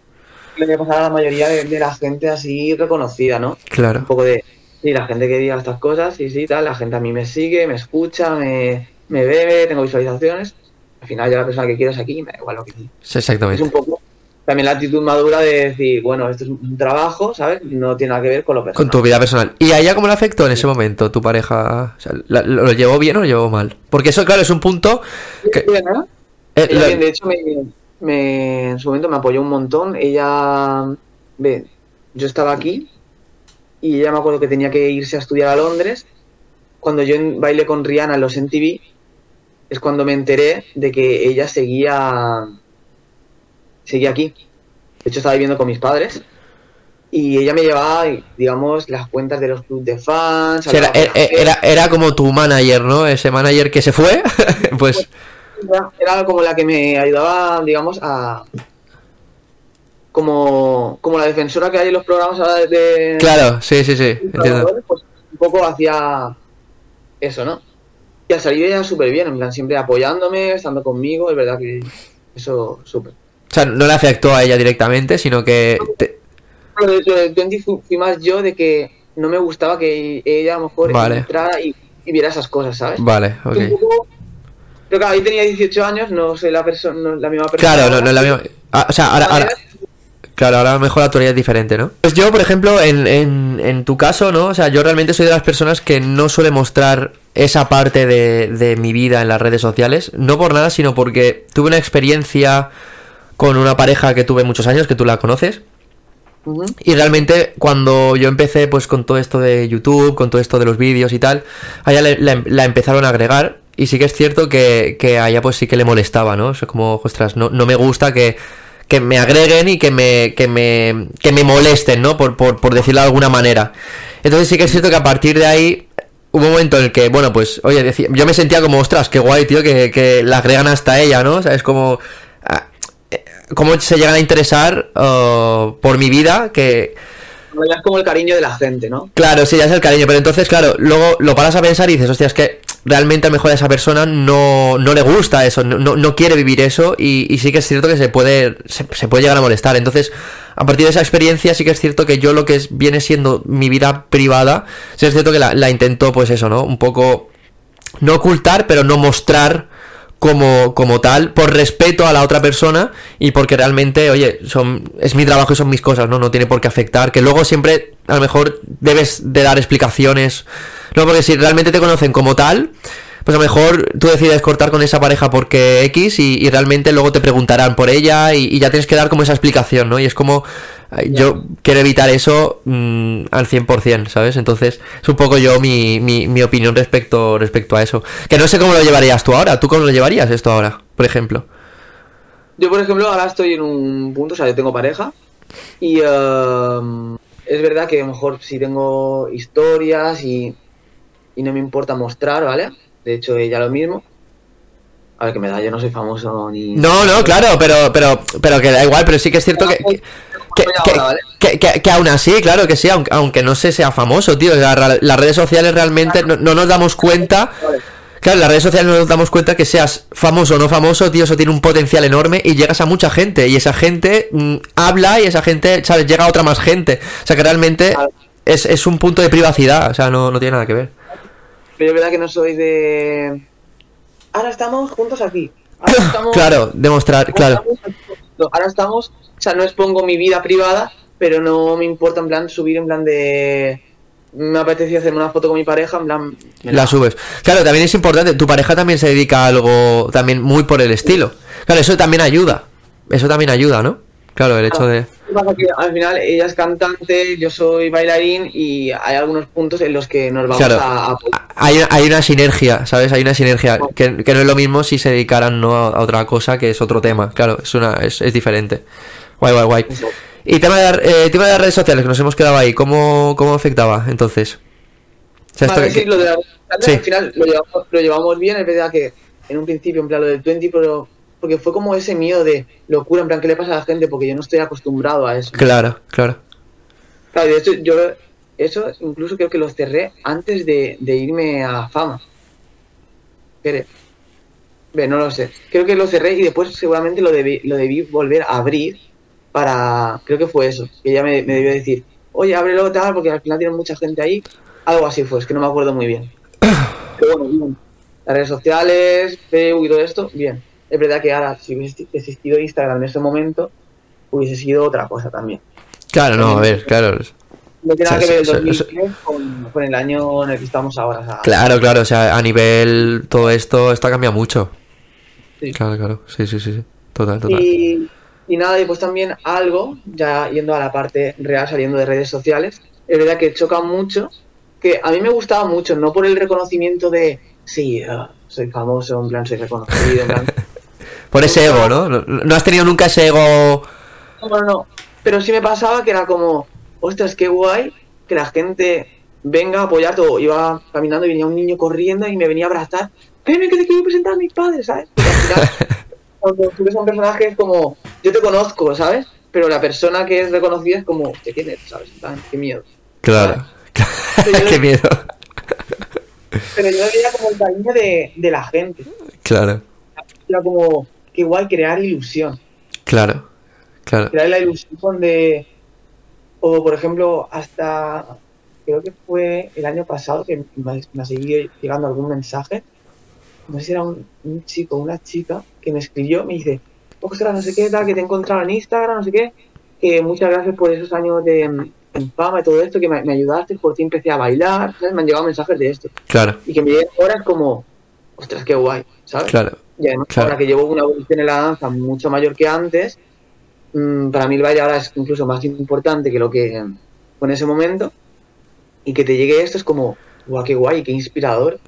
Lo que pasa a la mayoría de, de la gente así reconocida, ¿no? Claro. Un poco de, y la gente que diga estas cosas, sí, sí, tal, la gente a mí me sigue, me escucha, me, me ve, tengo visualizaciones. Al final, yo la persona que quiero es aquí, me da igual lo que quiera. Sí, exactamente. Es un poco también la actitud madura de decir, bueno, esto es un trabajo, ¿sabes? No tiene nada que ver con lo personal. Con tu vida personal. ¿Y a ella cómo le afectó en ese momento tu pareja? O sea, ¿la- ¿lo, lo llevó bien o lo llevó mal? Porque eso, claro, es un punto que... Bien, ¿eh? eh, Ella de hecho, me, me- en su momento me apoyó un montón. Ella, ve, yo estaba aquí y ella me acuerdo que tenía que irse a estudiar a Londres. Cuando yo bailé con Rihanna en los MTV, es cuando me enteré de que ella seguía, seguía aquí. De hecho, estaba viviendo con mis padres. Y ella me llevaba, digamos, las cuentas de los clubes de fans. Era, era- era- era como tu manager, ¿no? Ese manager que se fue, pues era, como la que me ayudaba, digamos, a. Como, como la defensora que hay en los programas ahora de- claro, sí, sí, sí, entiendo. pues un poco hacía eso, ¿no? Y al salir ella súper bien, en plan, siempre apoyándome, estando conmigo, es verdad que eso súper. O sea, no le afectó a ella directamente, sino que... te- Lo de, lo de 20 fui, más yo de que no me gustaba que ella a lo mejor Vale. entrara y, y viera esas cosas, ¿sabes? Vale, ok. Poco- Pero claro, ahí tenía 18 años, no soy la, persona no la misma persona. Claro, no, no es la misma... ah, o sea, ahora, ahora, Claro, ahora a lo mejor la teoría es diferente, ¿no? Pues yo, por ejemplo, en, en, en tu caso, ¿no? O sea, yo realmente soy de las personas que no suele mostrar esa parte de, de mi vida en las redes sociales. No por nada, sino porque tuve una experiencia con una pareja que tuve muchos años, que tú la conoces. Y realmente cuando yo empecé pues con todo esto de YouTube, con todo esto de los vídeos y tal, a ella le- la, la empezaron a agregar y sí que es cierto que, que a ella pues sí que le molestaba, ¿no? O sea, como, ostras, no, no me gusta que, que me agreguen y que me, que me, que me molesten, ¿no? Por, por, por decirlo de alguna manera. Entonces sí que es cierto que a partir de ahí hubo un momento en el que, bueno, pues, oye, decía, yo me sentía como, ostras, qué guay, tío, que, que la agregan hasta ella, ¿no? O sea, es como... eh, cómo se llegan a interesar uh, por mi vida que No, ya es como el cariño de la gente, ¿no? claro sí ya es el cariño pero entonces claro luego lo paras a pensar y dices hostia es que realmente a lo mejor a esa persona no, no le gusta eso no, no, no quiere vivir eso y, y sí que es cierto que se puede se, se puede llegar a molestar entonces a partir de esa experiencia sí que es cierto que yo lo que es, viene siendo mi vida privada sí es cierto que la, la intento pues eso no un poco no ocultar pero no mostrar como, como tal, por respeto a la otra persona y porque realmente, oye, son, es mi trabajo y son mis cosas, ¿no? No tiene por qué afectar. Que luego siempre, a lo mejor, debes de dar explicaciones. No, porque si realmente te conocen como tal, pues a lo mejor tú decides cortar con esa pareja porque X y, y realmente luego te preguntarán por ella y, y ya tienes que dar como esa explicación, ¿no? Y es como, yo quiero evitar eso mm, al 100%, ¿sabes? Entonces es un poco yo mi, mi, mi opinión respecto, respecto a eso. Que no sé cómo lo llevarías tú ahora, ¿tú cómo lo llevarías esto ahora, por ejemplo? Yo, por ejemplo, ahora estoy en un punto, o sea, yo tengo pareja y ehm, es verdad que a lo mejor si tengo historias y, y no me importa mostrar, ¿vale? De hecho, ella lo mismo. A ver, que me da, yo no soy famoso ni... No, no, claro, pero, pero, pero que da igual, pero sí que es cierto que... que que, que, que- que aún así, claro que sí, aunque, aunque no se sea famoso, tío. la- la- las redes sociales realmente no, no nos damos cuenta. Claro, en las redes sociales no nos damos cuenta que seas famoso o no famoso, tío, eso tiene un potencial enorme y llegas a mucha gente. Y esa gente mm, habla y esa gente, ¿sabes? Llega a otra más gente. O sea que realmente es, es un punto de privacidad, o sea, no, no tiene nada que ver. Pero es verdad que no soy de... Ahora estamos juntos aquí. Ahora estamos... Claro, demostrar, claro. Ahora estamos, o sea, no expongo mi vida privada, pero no me importa en plan subir en plan de me apetecía hacerme una foto con mi pareja, en plan me La subes. Claro, también es importante, tu pareja también se dedica a algo también muy por el estilo. Claro, eso también ayuda. Eso también ayuda, ¿no? Claro, el hecho de... Que al final ella es cantante, yo soy bailarín y hay algunos puntos en los que nos vamos Claro. a, Hay, una- hay una sinergia, ¿sabes? Hay una sinergia que, que no es lo mismo si se dedicaran no a, otra cosa que es otro tema. Claro, es una es, es diferente. Guay, guay, guay. Y tema de, eh, tema de las redes sociales, que nos hemos quedado ahí, ¿cómo, cómo afectaba entonces? O sea, esto que- lo de la- Sí. al final lo llevamos, lo llevamos bien, es verdad que en un principio, en plan lo del 20, pero porque fue como ese miedo de locura, en plan, ¿qué le pasa a la gente? Porque yo no estoy acostumbrado a eso. Claro, claro. Claro, de hecho, yo eso incluso creo que lo cerré antes de, de irme a fama. Ve, no lo sé. Creo que lo cerré y después seguramente lo debí, lo debí volver a abrir para... Creo que fue eso. Que ella me, me debió decir, oye, ábrelo tal, porque al final tiene mucha gente ahí. Algo así fue, es que no me acuerdo muy bien. Pero bueno, bien. Las redes sociales, Facebook y todo esto, bien. Es verdad que ahora, si hubiese existido Instagram en ese momento, hubiese sido otra cosa también. Claro, no, a ver, claro. No tiene nada O que sea, ver el eso- 2010 con, con el año en el que estamos ahora. o sea, Claro, claro, o sea, a nivel todo esto, ha cambiado mucho. Sí. Claro, claro, sí, sí, sí, sí. Total, total. Y, y nada, y pues también algo, ya yendo a la parte real, saliendo de redes sociales, es verdad que choca mucho, que a mí me gustaba mucho, no por el reconocimiento de, sí, ah, soy famoso, en plan, soy reconocido, en plan, Por ese ego, ¿no? ¿no? has tenido nunca ese ego... no, no, no, pero sí me pasaba que era como, ostras, qué guay que la gente venga a apoyarte, o iba caminando y venía un niño corriendo y me venía a abrazar, ven, que te quiero presentar a mis padres, ¿sabes? Porque al final, cuando tú ves a un personaje es como, yo te conozco, ¿sabes? Pero la persona que es reconocida es como, ¿qué quién eres? ¿Sabes? Qué miedo. Claro. Qué miedo. Pero yo veía como el cariño de, de la gente. Claro, Era como, guay crear ilusión. claro, claro. Crear la ilusión de. O por ejemplo, hasta. Creo que fue el año pasado que me, ha seguido llegando algún mensaje. No sé si era un, un chico o una chica que me escribió, me dice, ostras, no sé qué, tal, que te he encontrado en Instagram, no sé qué, que muchas gracias por esos años de en fama y todo esto, que me, me ayudaste, por ti empecé a bailar, ¿sabes? Me han llegado mensajes de esto. Claro, Y que me lleguen ahora es como, ostras, qué guay, ¿sabes? claro. Y además, Claro. ahora que llevo una evolución en la danza mucho mayor que antes, mm, para mí el baile ahora es incluso más importante que lo que fue en ese momento. Y que te llegue esto es como, guau, qué guay, qué inspirador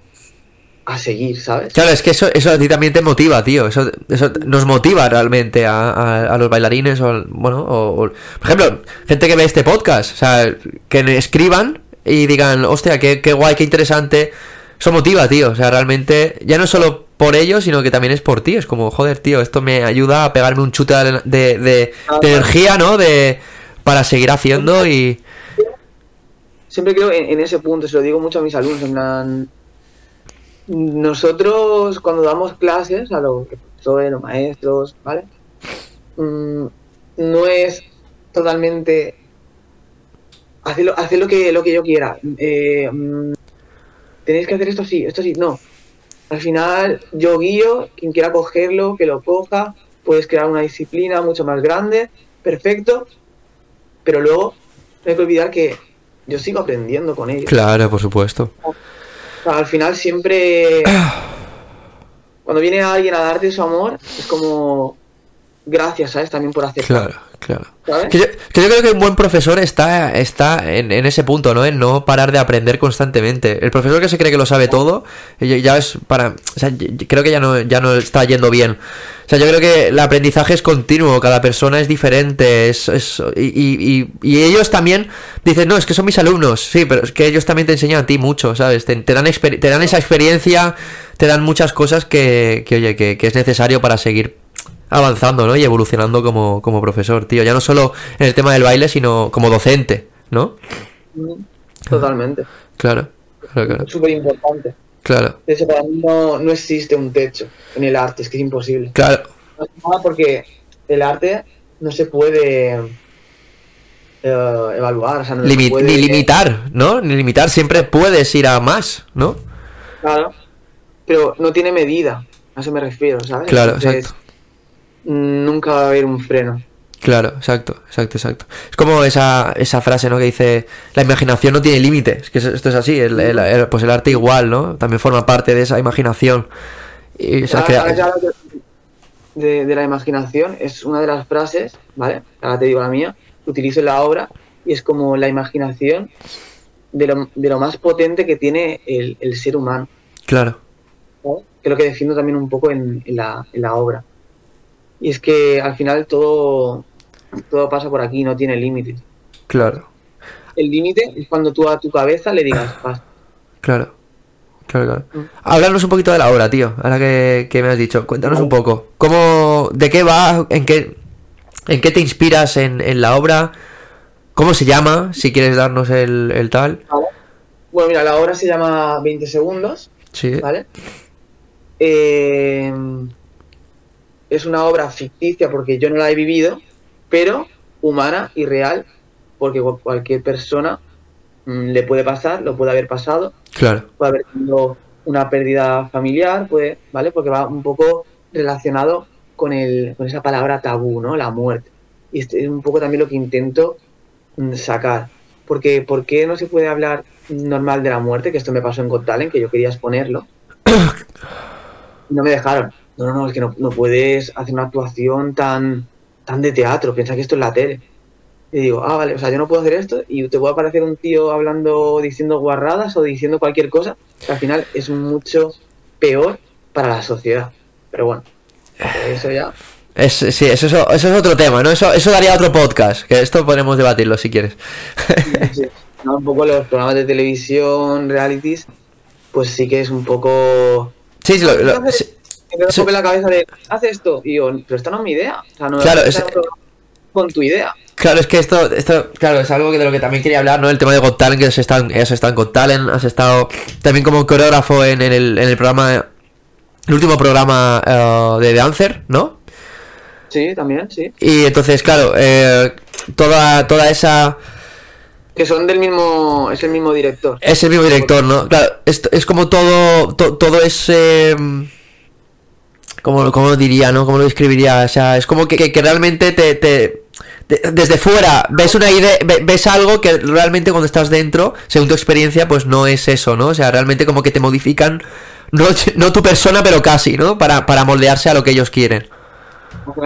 a seguir, ¿sabes? Claro, es que eso, eso a ti también te motiva, tío. Eso, eso nos motiva realmente a, a- a los bailarines o, al- bueno, o, o- por ejemplo, gente que ve este podcast, o sea, que escriban y digan, hostia, qué, qué guay, qué interesante. Eso motiva, tío. O sea, realmente, ya no solo por ellos, sino que también es por ti. Es como, joder, tío, esto me ayuda a pegarme un chute de, de, de- de energía, ¿no? De, para seguir haciendo y... Siempre creo en, en ese punto, se lo digo mucho a mis alumnos, en plan, nosotros cuando damos clases a los profesores, los maestros, ¿vale? Mm, no es totalmente hacer lo, hacer lo que lo que yo quiera. Eh, mm, tenéis que hacer esto sí, esto sí, no. Al final yo guío, quien quiera cogerlo, que lo coja, puedes crear una disciplina mucho más grande, perfecto, pero luego no hay que olvidar que yo sigo aprendiendo con ellos. Claro, por supuesto. O sea, al final siempre cuando viene alguien a darte su amor es como gracias, ¿sabes? También por hacer Claro, claro. Que yo, que yo creo que un buen profesor está, está en, en ese punto, ¿no? En no parar de aprender constantemente. El profesor que se cree que lo sabe todo, ya- ya es para. O sea, creo que ya no, ya no está yendo bien. O sea, yo creo que el aprendizaje es continuo, cada persona es diferente. Es, es- y, y- y- y ellos también dicen, no, es que son mis alumnos. Sí, pero es que ellos también te enseñan a ti mucho, ¿sabes? Te, te dan, te dan esa experiencia, te dan muchas cosas que, que oye, que, que es necesario para seguir avanzando, ¿no? Y evolucionando como, como profesor, tío. Ya no solo en el tema del baile, sino como docente, ¿no? Totalmente. Claro, claro, claro. Súper importante. Claro, De hecho, para mí no, no existe un techo en el arte, es que es imposible. claro, porque el arte no se puede eh, evaluar, o sea, no se Limi- puede- ni limitar, ¿no? Ni limitar, siempre puedes ir a más, ¿no? Claro, pero no tiene medida, a eso me refiero, ¿sabes? Claro, Entonces, exacto. Nunca va a haber un freno. Claro, exacto, exacto, exacto. Es como esa, esa frase, ¿no? Que dice, la imaginación no tiene límites. Que eso- esto es así, el, el- el- pues el arte igual, ¿no? También forma parte de esa imaginación. Y, o sea, Ahora- que- ahora que hablas de, la imaginación es una de las frases, ¿vale? Ahora te digo la mía, que utilizo en la obra y es como la imaginación de lo, de lo más potente que tiene el, el ser humano, claro, ¿no? que es lo que defiendo también un poco en, en la, en la obra. Y es que al final todo, todo pasa por aquí, no tiene límites. claro, El límite es cuando tú a tu cabeza le digas, "Basta". claro. Claro, claro. Mm. Háblanos un poquito de la obra, tío. Ahora que, que me has dicho. Cuéntanos un poco. ¿Cómo, de qué va? ¿En qué, en qué te inspiras en, en la obra? ¿Cómo se llama? Si quieres darnos el, el tal. ¿vale? Bueno, mira, la obra se llama 20 segundos. Sí. ¿vale? Eh, es una obra ficticia porque yo no la he vivido, pero humana y real porque cu- cualquier persona mm, le puede pasar, lo puede haber pasado, Claro. puede haber tenido una pérdida familiar, puede, ¿vale? Porque va un poco relacionado con, el, con esa palabra tabú, ¿no? La muerte. Y este es un poco también lo que intento mm, sacar. Porque, ¿por qué no se puede hablar normal de la muerte? Que esto me pasó en Got Talent, que yo quería exponerlo. No me dejaron. No, no, no, es que no, no puedes hacer una actuación tan, tan de teatro, piensa que esto es la tele. Y digo, ah, vale, o sea, yo no puedo hacer esto y te puede aparecer un tío hablando, diciendo guarradas o diciendo cualquier cosa, que al final es mucho peor para la sociedad. Pero bueno, eso ya. Es, sí, eso, eso, eso es otro tema, ¿no? Eso, eso daría otro podcast, que esto podemos debatirlo si quieres. sí, no, un poco los programas de televisión, realities, pues sí que es un poco. Sí, sí, lo, lo- sí, Me sí. la cabeza de, haz esto. Y yo, pero esta no es mi idea. O sea, no Claro, es- con tu idea. Claro, es que esto, esto, claro, es algo que de lo que también quería hablar, ¿no? El tema de Got Talent, que has estado, en- has estado en Got Talent, has estado también como coreógrafo en, en el, en el programa, el último programa eh, de Dancer, ¿no? Sí, también, sí. Y entonces, claro, eh, toda, toda esa... Que son del mismo, es el mismo director. Es el mismo director, ¿no? Claro, es, es como todo, to- todo ese... ¿Cómo, cómo lo diría, no? ¿Cómo lo describiría? O sea, es como que, que- que realmente te, te- Desde fuera ves una idea, ve- ves algo que realmente cuando estás dentro, según tu experiencia, pues no es eso, ¿no? O sea, realmente como que te modifican, no, no tu persona, pero casi, ¿no? Para, para moldearse a lo que ellos quieren.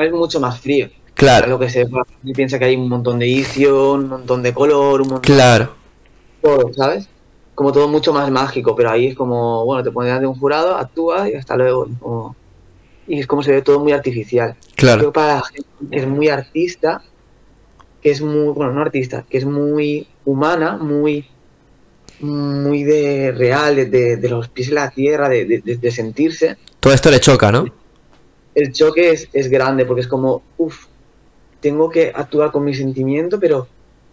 Es mucho más frío. Claro, Lo que se piensa que hay un montón de edición, un montón de color, un montón claro, de todo, ¿sabes? Como todo mucho más mágico, pero ahí es como, bueno, te pones delante de un jurado, actúa y hasta luego. como- y es como se ve todo muy artificial. claro. Creo que para la gente que es muy artista, que es muy, bueno, no artista, que es muy humana, muy muy de real, de, de- de los pies en la tierra, de, de- de- de sentirse, Todo esto le choca, ¿no? el choque es, es grande porque es como, uff, tengo que actuar con mi sentimiento, pero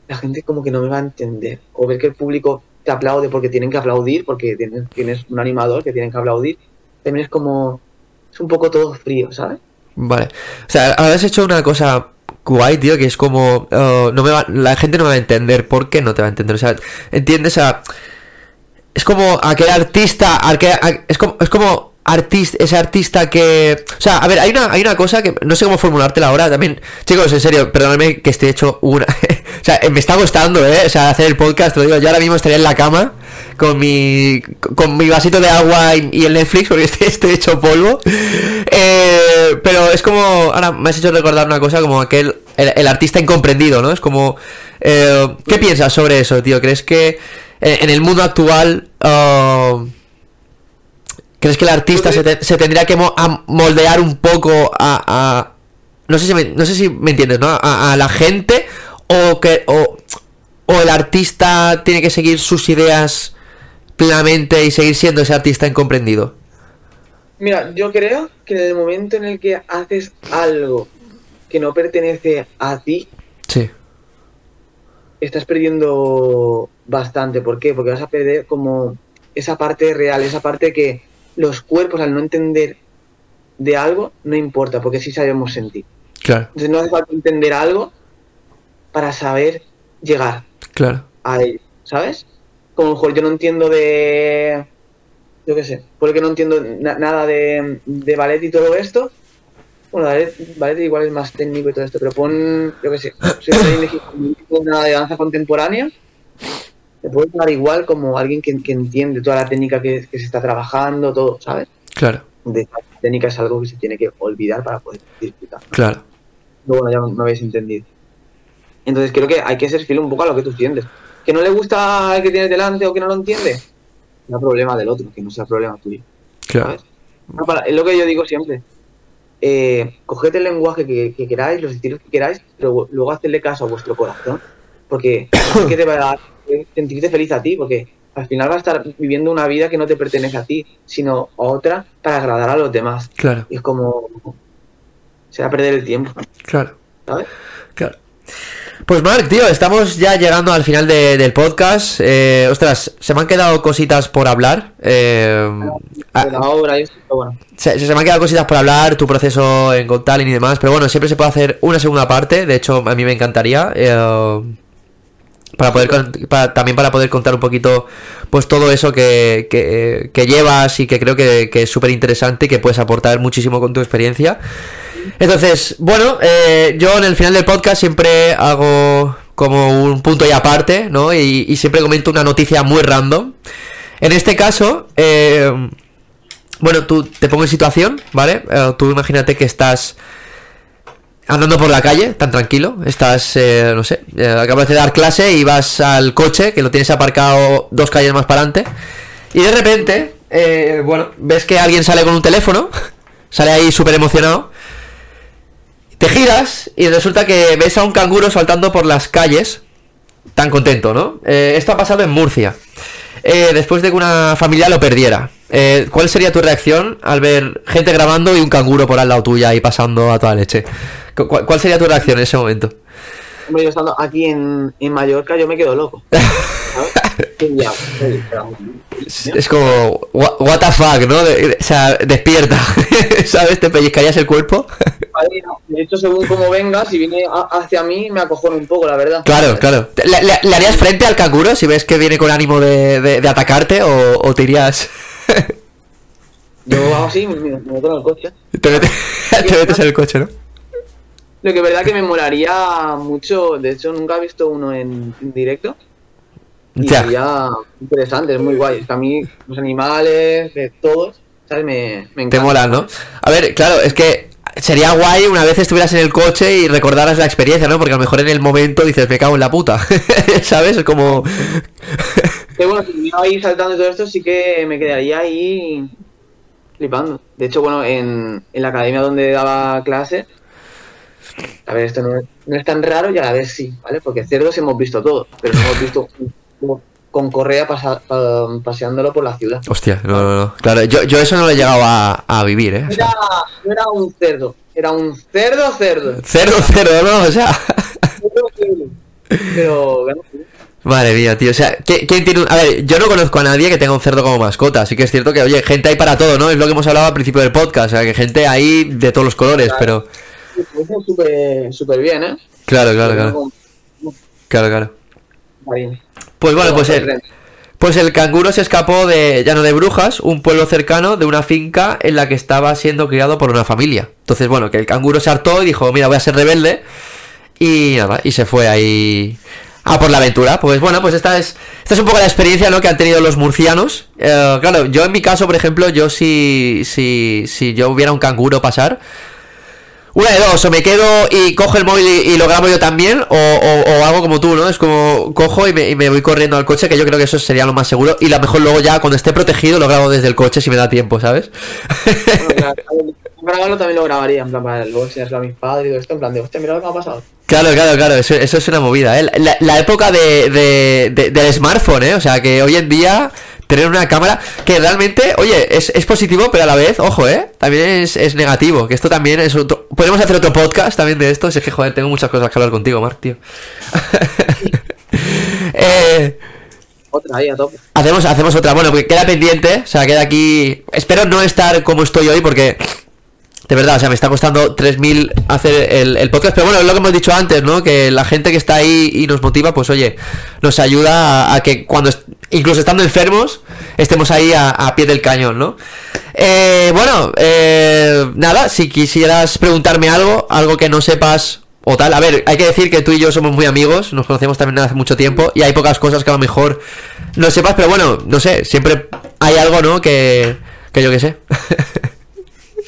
la gente como que no me va a entender. O ver que el público te aplaude porque tienen que aplaudir, porque tienes, tienes un animador que tienen que aplaudir. También es como, es un poco todo frío, ¿sabes? Vale. O sea, ahora has hecho una cosa guay, tío, que es como... eh, no me va, la gente no me va a entender. ¿Por qué no te va a entender? O sea, ¿entiendes? Sea, es como aquel artista... aquel- a- es como... Es como artista, ese artista que... O sea, a ver, hay una, hay una cosa que no sé cómo formulártela ahora también. Chicos, en serio, perdóname que esté hecho una... o sea, me está costando, ¿eh? O sea, hacer el podcast, te lo digo. Yo ahora mismo estaría en la cama con mi, con mi vasito de agua y, y el Netflix porque estoy, estoy hecho polvo. Eh, pero es como... Ahora me has hecho recordar una cosa como aquel... El, el artista incomprendido, ¿no? Es como... eh, ¿Qué piensas sobre eso, tío? ¿Crees que eh, en el mundo actual... ah, ¿Crees que el artista se, te- se tendría que mo- a moldear un poco a... a- no, sé si me, no sé si me entiendes, ¿no? A, a la gente o que... O, o el artista tiene que seguir sus ideas plenamente y seguir siendo ese artista incomprendido. Mira, yo creo que en el momento en el que haces algo que no pertenece a ti, Sí. estás perdiendo bastante. ¿Por qué? Porque vas a perder como esa parte real, esa parte que los cuerpos al no entender de algo no importa, porque sí sabemos sentir. Claro, Entonces no hace falta entender algo para saber llegar claro. a ello, ¿sabes? Como a lo mejor yo no entiendo de... Yo qué sé, porque no entiendo na- nada de, de ballet y todo esto. Bueno, ballet, ballet igual es más técnico y todo esto, pero pon, yo qué sé, entiendo nada de danza contemporánea. Te puede dar igual como alguien que, que entiende toda la técnica que, que se está trabajando, todo, ¿sabes? Claro, De esta técnica es algo que se tiene que olvidar para poder disfrutar. claro. Luego ya me habéis entendido. Entonces creo que hay que ser fiel un poco a lo que tú sientes. Que no le gusta el que tienes delante o que no lo entiende, no es problema del otro, que no sea problema tuyo. Claro. ¿sabes? No, para- es lo que yo digo siempre. Eh, coged el lenguaje que, que queráis, los estilos que queráis, pero luego hacedle caso a vuestro corazón. Porque es que te va a dar sentirte feliz a ti, porque al final vas a estar viviendo una vida que no te pertenece a ti, sino a otra para agradar a los demás. Claro, Y es como. Será perder el tiempo, claro. ¿sabes? Claro. Pues Marc, tío, estamos ya llegando al final de- del podcast. Eh, ostras, se me han quedado cositas por hablar. Eh, ah, De la obra y eso, pero bueno. se, se me han quedado cositas por hablar, tu proceso en Got Talent y demás. Pero bueno, siempre se puede hacer una segunda parte. De hecho, a mí me encantaría. Eh, para poder también para poder contar un poquito pues todo eso que, que, llevas y que creo que, es súper interesante y que puedes aportar muchísimo con tu experiencia. Entonces, bueno, eh, yo en el final del podcast siempre hago como un punto y aparte, ¿no? Y, siempre comento una noticia muy random. En este caso, eh, bueno, tú te pongo en situación, ¿vale? Eh, tú imagínate que estás andando por la calle, tan tranquilo, estás, eh, no sé, eh, acabas de dar clase y vas al coche, que lo tienes aparcado dos calles más para adelante, y de repente, eh, bueno, ves que alguien sale con un teléfono, sale ahí súper emocionado, te giras y resulta que ves a un canguro saltando por las calles, tan contento, ¿no? esto ha pasado en Murcia, después de que una familia lo perdiera. ¿Cuál sería tu reacción al ver gente grabando y un canguro por al lado tuya y pasando a toda leche? ¿Cuál, sería tu reacción en ese momento? Hombre, yo estando aquí en, en Mallorca, yo me quedo loco. es como, what, the fuck, ¿no? o sea, despierta, ¿sabes? Te pellizcarías el cuerpo. De hecho, según cómo venga, si viene hacia mí, me acojono un poco, la verdad. Claro, claro. ¿Le, harías frente al canguro si ves que viene con ánimo de, de, atacarte o, o, te irías...? Yo hago así, me, meto en el coche. Te, metes, te metes en el coche, ¿no? Lo que es verdad que me molaría mucho, de hecho nunca he visto uno en, directo. Y sería interesante, es muy guay. Es que a mí los animales, de todos, ¿sabes? Me, me encanta. Te molan, ¿no? A ver, claro, es que sería guay una vez estuvieras en el coche y recordaras la experiencia, ¿no? Porque a lo mejor en el momento dices, me cago en la puta, ¿sabes? Es como... que bueno, si iba ahí saltando todo esto, sí que me quedaría ahí flipando. De hecho, bueno, en, en la academia donde daba clase, a ver, esto no es, tan raro y a la vez sí, ¿vale? Porque cerdos hemos visto todo, pero hemos visto con correa paseándolo por la ciudad. Hostia, no, no, no. Claro, yo, yo eso no lo he llegado a, vivir, ¿eh? Era, no era un cerdo, era un cerdo cerdo. Cerdo cerdo, ¿no? O sea... Pero... Madre mía, tío. O sea, ¿quién tiene A ver, yo no conozco a nadie que tenga un cerdo como mascota. Así que es cierto que, oye, gente hay para todo, ¿no? Es lo que hemos hablado al principio del podcast. O sea, que gente hay de todos los colores, pero súper bien, ¿eh? Claro, claro, claro. Claro, claro. Pues bueno, pues el, pues el canguro se escapó de Llano de Brujas, un pueblo cercano de una finca en la que estaba siendo criado por una familia. Entonces, bueno, que el canguro se hartó y dijo, mira, voy a ser rebelde. Y nada, y se fue ahí a por la aventura. Pues bueno, pues esta es, esta es un poco la experiencia ¿no? que han tenido los murcianos. Eh, claro, yo en mi caso, por ejemplo, yo si, si, si yo hubiera un canguro pasar, una de dos, o me quedo y cojo el móvil y, lo grabo yo también, o, o, hago como tú, ¿no? Es como cojo y me, voy corriendo al coche, que yo creo que eso sería lo más seguro. Y a lo mejor luego ya cuando esté protegido lo grabo desde el coche si me da tiempo, ¿sabes? grabarlo también lo grabaría, en plan, para luego enseñárselo a mis padres y todo esto, en plan de, hostia, mira lo que me ha pasado. Claro, claro, claro, eso, eso es una movida, ¿eh? La, la época de, de, del smartphone, ¿eh? O sea, que hoy en día tener una cámara que realmente, oye, es, es positivo, pero a la vez, ojo, ¿eh? También es, es, negativo, que esto también es otro... Podemos hacer otro podcast también de esto, si es que, joder, tengo muchas cosas que hablar contigo, Mark, tío. eh... Otra ahí a tope. Hacemos, hacemos otra. Bueno, porque queda pendiente. O sea, queda aquí. Espero no estar como estoy hoy porque de verdad, o sea, me está costando 3.000 hacer el, podcast, pero bueno, es lo que hemos dicho antes, ¿no? Que la gente que está ahí y nos motiva, pues oye, nos ayuda a, que cuando, incluso estando enfermos, estemos ahí a, pie del cañón, ¿no? Eh, bueno, eh, nada, si quisieras preguntarme algo, algo que no sepas o tal, a ver, hay que decir que tú y yo somos muy amigos, nos conocemos también hace mucho tiempo y hay pocas cosas que a lo mejor no sepas, pero bueno, no sé, siempre hay algo, ¿no? Que, que yo que sé.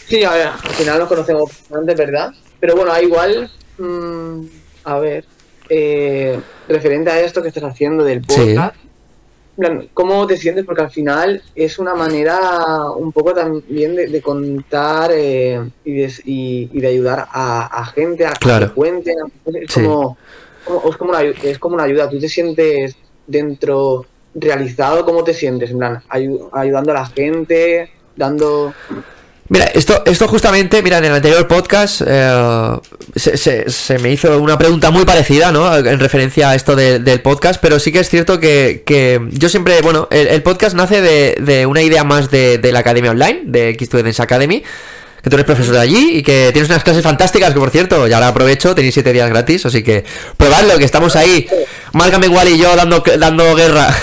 Sí, a ver, al final nos conocemos bastante, ¿verdad? Pero bueno, igual, mm, a ver, eh, referente a esto que estás haciendo del podcast, ¿cómo te sientes? Porque al final es una manera un poco también de, contar eh, y, de, y, de, ayudar a, gente a que cuenten. Es, como, es, como una, es como una ayuda. ¿Tú te sientes dentro realizado? ¿Cómo te sientes? En plan, ayudando a la gente, dando... Mira, esto, esto justamente, mira, en el anterior podcast eh, se, me hizo una pregunta muy parecida, ¿no? En referencia a esto del podcast, pero sí que es cierto que, yo siempre, bueno, el, podcast nace de, una idea más de, la academia online, de X Students Academy, que tú eres profesor de allí y que tienes unas clases fantásticas, que por cierto, ya ahora aprovecho, tenéis siete días gratis, así que probadlo, que estamos ahí Márcame igual y yo dando, dando guerra.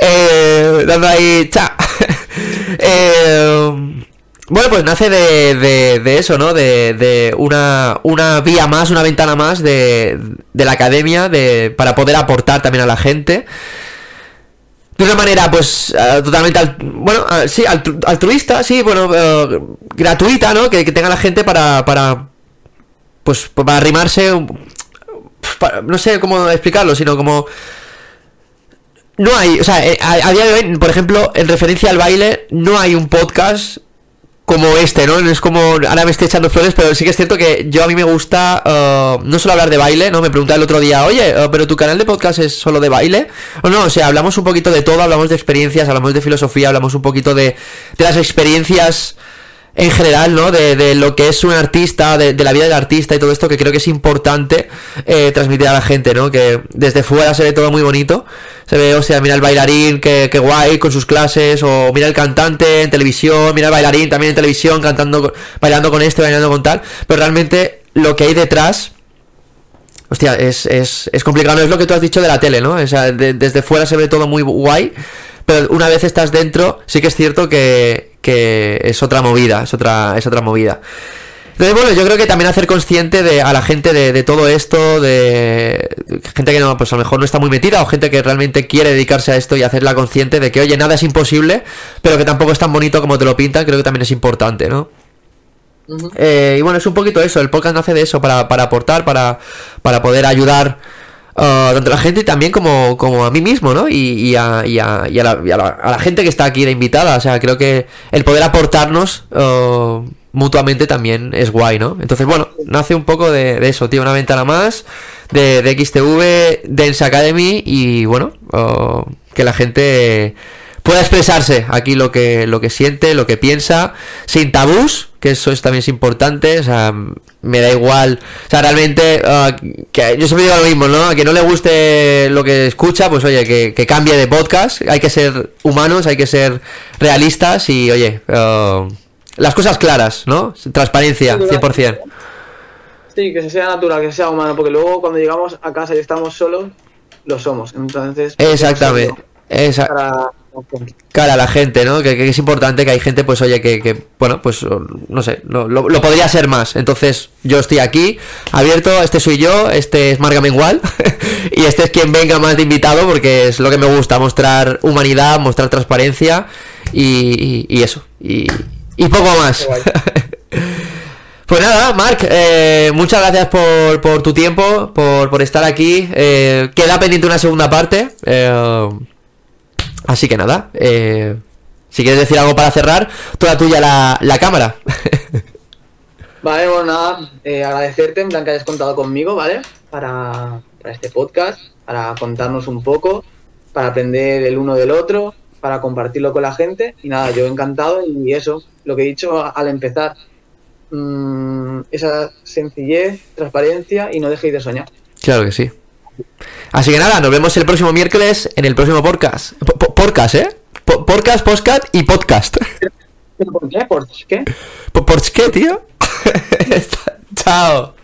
eh, dando ahí. Cha. eh, bueno, pues nace de, de, eso, ¿no? De, una, una vía más, una ventana más de, la academia de, para poder aportar también a la gente. De una manera, pues, uh, totalmente, al, bueno, uh, sí, altru, altruista, sí, bueno, uh, gratuita, ¿no? Que, tenga la gente para, para, pues, para arrimarse, para, no sé cómo explicarlo, sino como... No hay, o sea, eh, a, a día de hoy, por ejemplo, en referencia al baile, no hay un podcast como este, ¿no? Es como, ahora me estoy echando flores, pero sí que es cierto que yo a mí me gusta uh, no solo hablar de baile, ¿no? Me preguntaba el otro día, oye, uh, pero tu canal de podcast es solo de baile. O no, o sea, hablamos un poquito de todo, hablamos de experiencias, hablamos de filosofía, hablamos un poquito de, de las experiencias en general, ¿no? De, de, lo que es un artista, de, de, la vida del artista y todo esto que creo que es importante eh, transmitir a la gente, ¿no? Que desde fuera se ve todo muy bonito. Se ve, o sea, mira el bailarín, que, guay con sus clases, o mira el cantante en televisión, mira el bailarín también en televisión, cantando, bailando con este, bailando con tal. Pero realmente lo que hay detrás, hostia, es, es, es complicado. No es lo que tú has dicho de la tele, ¿no? O sea, de, desde fuera se ve todo muy guay, pero una vez estás dentro, sí que es cierto que, que es otra movida, es otra, es otra movida. Entonces, bueno, yo creo que también hacer consciente de, a la gente de, de, todo esto, de gente que no, pues a lo mejor no está muy metida, o gente que realmente quiere dedicarse a esto y hacerla consciente de que, oye, nada es imposible, pero que tampoco es tan bonito como te lo pintan, creo que también es importante, ¿no? Uh -huh. eh, y bueno, es un poquito eso, el podcast nace de eso, para, para aportar, para, para poder ayudar Uh, tanto la gente también como, como a mí mismo, ¿no? Y, a, y, a, y, a, la, la, a, la, gente que está aquí de invitada. O sea, creo que el poder aportarnos uh, mutuamente también es guay, ¿no? Entonces, bueno, nace un poco de, eso, tío, una ventana más de, de XTV, Dance Academy y, bueno, uh, que la gente pueda expresarse aquí lo que, lo que siente, lo que piensa, sin tabús, que eso es, también es importante, o sea, me da igual, o sea, realmente, uh, que yo siempre digo lo mismo, ¿no? A quien no le guste lo que escucha, pues oye, que, que cambie de podcast, hay que ser humanos, hay que ser realistas y, oye, uh, las cosas claras, ¿no? Transparencia, 100%. Sí, que sea natural, que sea humano, porque luego cuando llegamos a casa y estamos solos, lo somos, entonces... Exactamente. Esa... Cara a la gente, ¿no? Que, que, es importante que hay gente, pues oye, que, que bueno, pues no sé, lo, lo, lo, podría ser más. Entonces, yo estoy aquí, abierto, este soy yo, este es Marga Mengual, y este es quien venga más de invitado, porque es lo que me gusta, mostrar humanidad, mostrar transparencia y, y, y eso, y, y, poco más. Pues nada, Marc, eh, muchas gracias por, por, tu tiempo, por, por estar aquí. Eh, queda pendiente una segunda parte. Eh, Así que nada, eh, si quieres decir algo para cerrar, toda tuya la, la cámara. vale, bueno, nada, eh, agradecerte en plan que hayas contado conmigo, ¿vale? Para, para, este podcast, para contarnos un poco, para aprender el uno del otro, para compartirlo con la gente. Y nada, yo encantado y eso, lo que he dicho al empezar, mmm, esa sencillez, transparencia y no dejéis de soñar. Claro que sí. Así que nada, nos vemos el próximo miércoles en el próximo podcast. P podcast, ¿eh? P podcast, podcast y podcast. ¿Por qué? ¿Por qué? ¿Por qué, tío? Chao.